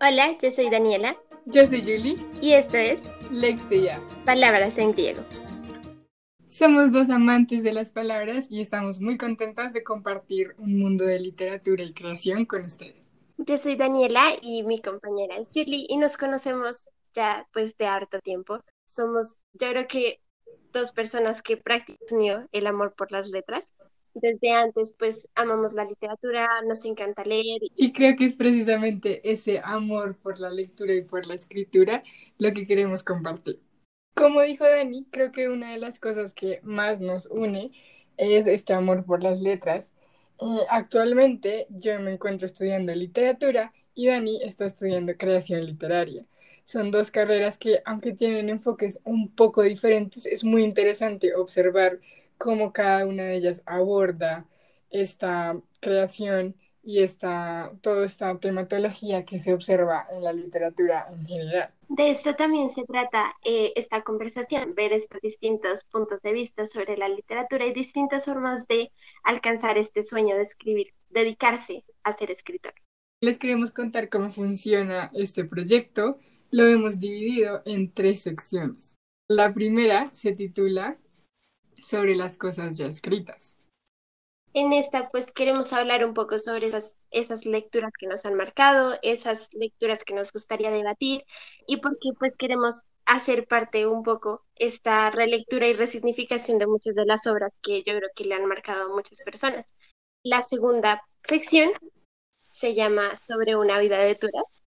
Hola, yo soy Daniela. Yo soy Julie. Y esto es Lexia. Palabras en griego. Somos dos amantes de las palabras y estamos muy contentas de compartir un mundo de literatura y creación con ustedes. Yo soy Daniela y mi compañera es Julie y nos conocemos ya pues de harto tiempo. Somos, yo creo que dos personas que prácticamente el amor por las letras desde antes pues amamos la literatura, nos encanta leer. Y creo que es precisamente ese amor por la lectura y por la escritura lo que queremos compartir. Como dijo Dani, creo que una de las cosas que más nos une es este amor por las letras. Eh, actualmente yo me encuentro estudiando literatura y Dani está estudiando creación literaria. Son dos carreras que, aunque tienen enfoques un poco diferentes, es muy interesante observar cómo cada una de ellas aborda esta creación y esta, toda esta tematología que se observa en la literatura en general. De esto también se trata eh, esta conversación, ver estos distintos puntos de vista sobre la literatura y distintas formas de alcanzar este sueño de escribir, dedicarse a ser escritor. Les queremos contar cómo funciona este proyecto. Lo hemos dividido en tres secciones. La primera se titula sobre las cosas ya escritas. En esta, pues queremos hablar un poco sobre esas, esas lecturas que nos han marcado, esas lecturas que nos gustaría debatir y porque pues queremos hacer parte un poco esta relectura y resignificación de muchas de las obras que yo creo que le han marcado a muchas personas. La segunda sección se llama Sobre una vida de Turas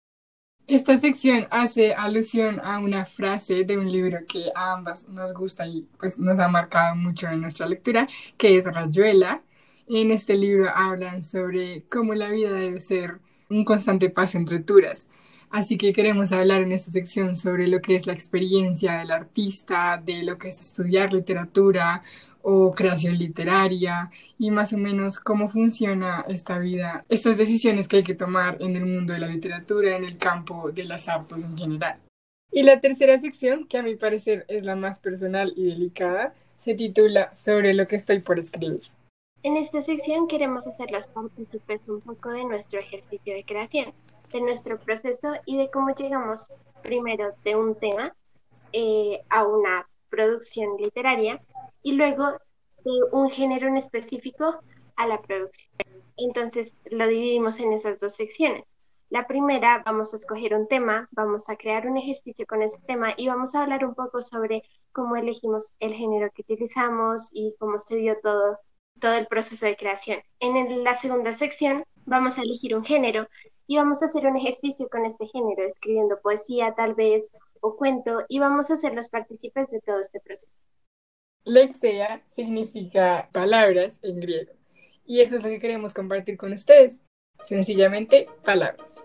esta sección hace alusión a una frase de un libro que a ambas nos gusta y pues nos ha marcado mucho en nuestra lectura, que es Rayuela. En este libro hablan sobre cómo la vida debe ser un constante paso entre turas. Así que queremos hablar en esta sección sobre lo que es la experiencia del artista, de lo que es estudiar literatura o creación literaria y más o menos cómo funciona esta vida, estas decisiones que hay que tomar en el mundo de la literatura, en el campo de las artes en general. Y la tercera sección, que a mi parecer es la más personal y delicada, se titula Sobre lo que estoy por escribir. En esta sección queremos hacer las partícipes un poco de nuestro ejercicio de creación, de nuestro proceso y de cómo llegamos primero de un tema eh, a una producción literaria y luego de un género en específico a la producción. Entonces lo dividimos en esas dos secciones. La primera, vamos a escoger un tema, vamos a crear un ejercicio con ese tema y vamos a hablar un poco sobre cómo elegimos el género que utilizamos y cómo se dio todo, todo el proceso de creación. En la segunda sección vamos a elegir un género y vamos a hacer un ejercicio con este género, escribiendo poesía tal vez o cuento y vamos a ser los partícipes de todo este proceso. Lexea significa palabras en griego. Y eso es lo que queremos compartir con ustedes. Sencillamente, palabras.